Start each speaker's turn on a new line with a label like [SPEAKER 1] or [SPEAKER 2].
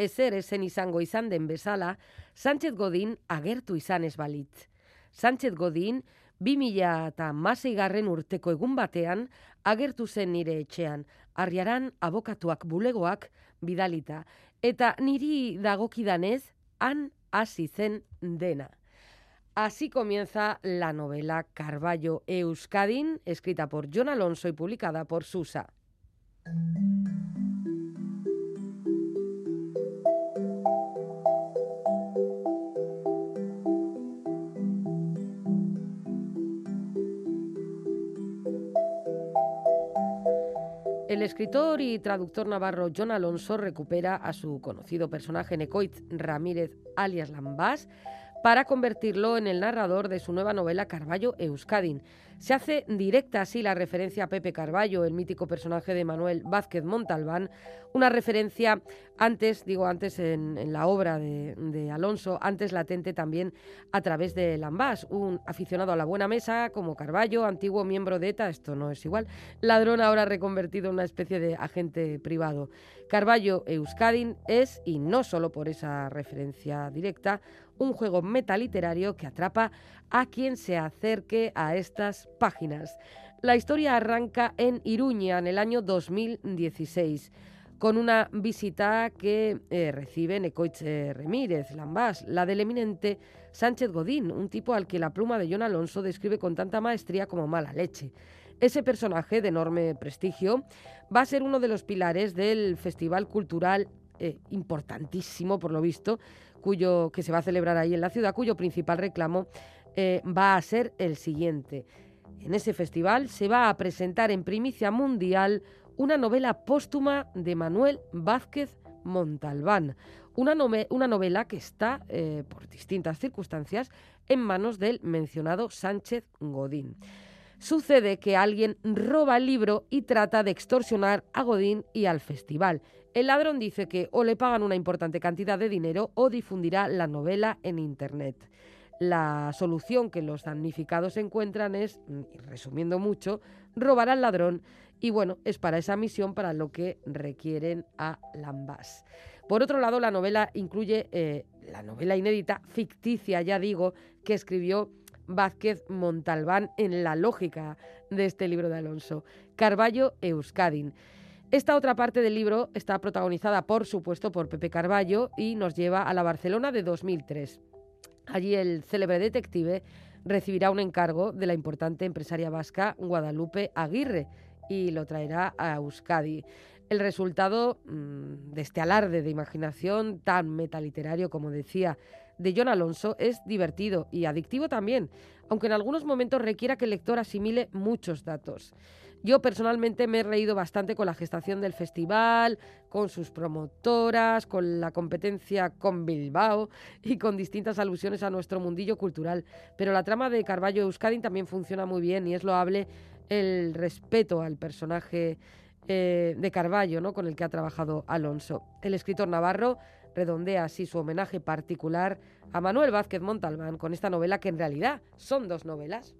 [SPEAKER 1] ezer esen izango izan den bezala, Sánchez Godin agertu izan ez balitz. Sánchez Godin, 2000 eta garren urteko egun batean, agertu zen nire etxean, arriaran abokatuak bulegoak bidalita. Eta niri dagokidanez, han hasi zen dena. Así comienza la novela Carballo Euskadin, escrita por John Alonso y publicada por Susa. El escritor y traductor navarro John Alonso recupera a su conocido personaje Necoitz Ramírez alias Lambás para convertirlo en el narrador de su nueva novela Carballo Euskadin. Se hace directa así la referencia a Pepe Carballo, el mítico personaje de Manuel Vázquez Montalbán, una referencia antes, digo antes en, la obra de, Alonso, antes latente también a través de Lambás, un aficionado a la buena mesa como Carballo, antiguo miembro de ETA, esto no es igual, ladrón ahora reconvertido en una especie de agente privado. Carballo Euskadin es, y no solo por esa referencia directa, un juego metaliterario que atrapa a quien se acerque a estas páginas. La historia arranca en Iruña en el año 2016 con una visita que eh, recibe Necoitz Remírez Lambás, la del eminente Sánchez Godín, un tipo al que la pluma de John Alonso describe con tanta maestría como mala leche. Ese personaje de enorme prestigio va a ser uno de los pilares del festival cultural eh, importantísimo, por lo visto, cuyo, que se va a celebrar ahí en la ciudad, cuyo principal reclamo eh, va a ser el siguiente. En ese festival se va a presentar en primicia mundial una novela póstuma de Manuel Vázquez Montalbán, una, una novela que está, eh, por distintas circunstancias, en manos del mencionado Sánchez Godín. Sucede que alguien roba el libro y trata de extorsionar a Godín y al festival. El ladrón dice que o le pagan una importante cantidad de dinero o difundirá la novela en Internet. La solución que los damnificados encuentran es, resumiendo mucho, robar al ladrón y bueno, es para esa misión para lo que requieren a Lambas. Por otro lado, la novela incluye eh, la novela inédita, ficticia, ya digo, que escribió Vázquez Montalbán en la lógica de este libro de Alonso, Carballo Euskadin. Esta otra parte del libro está protagonizada, por supuesto, por Pepe Carballo y nos lleva a la Barcelona de 2003. Allí el célebre detective recibirá un encargo de la importante empresaria vasca Guadalupe Aguirre y lo traerá a Euskadi. El resultado mm, de este alarde de imaginación tan metaliterario, como decía, de John Alonso es divertido y adictivo también, aunque en algunos momentos requiera que el lector asimile muchos datos. Yo personalmente me he reído bastante con la gestación del festival, con sus promotoras, con la competencia con Bilbao y con distintas alusiones a nuestro mundillo cultural. Pero la trama de Carballo Euskadin también funciona muy bien y es loable el respeto al personaje eh, de Carballo, ¿no? con el que ha trabajado Alonso. El escritor navarro redondea así su homenaje particular a Manuel Vázquez Montalbán con esta novela que en realidad son dos novelas.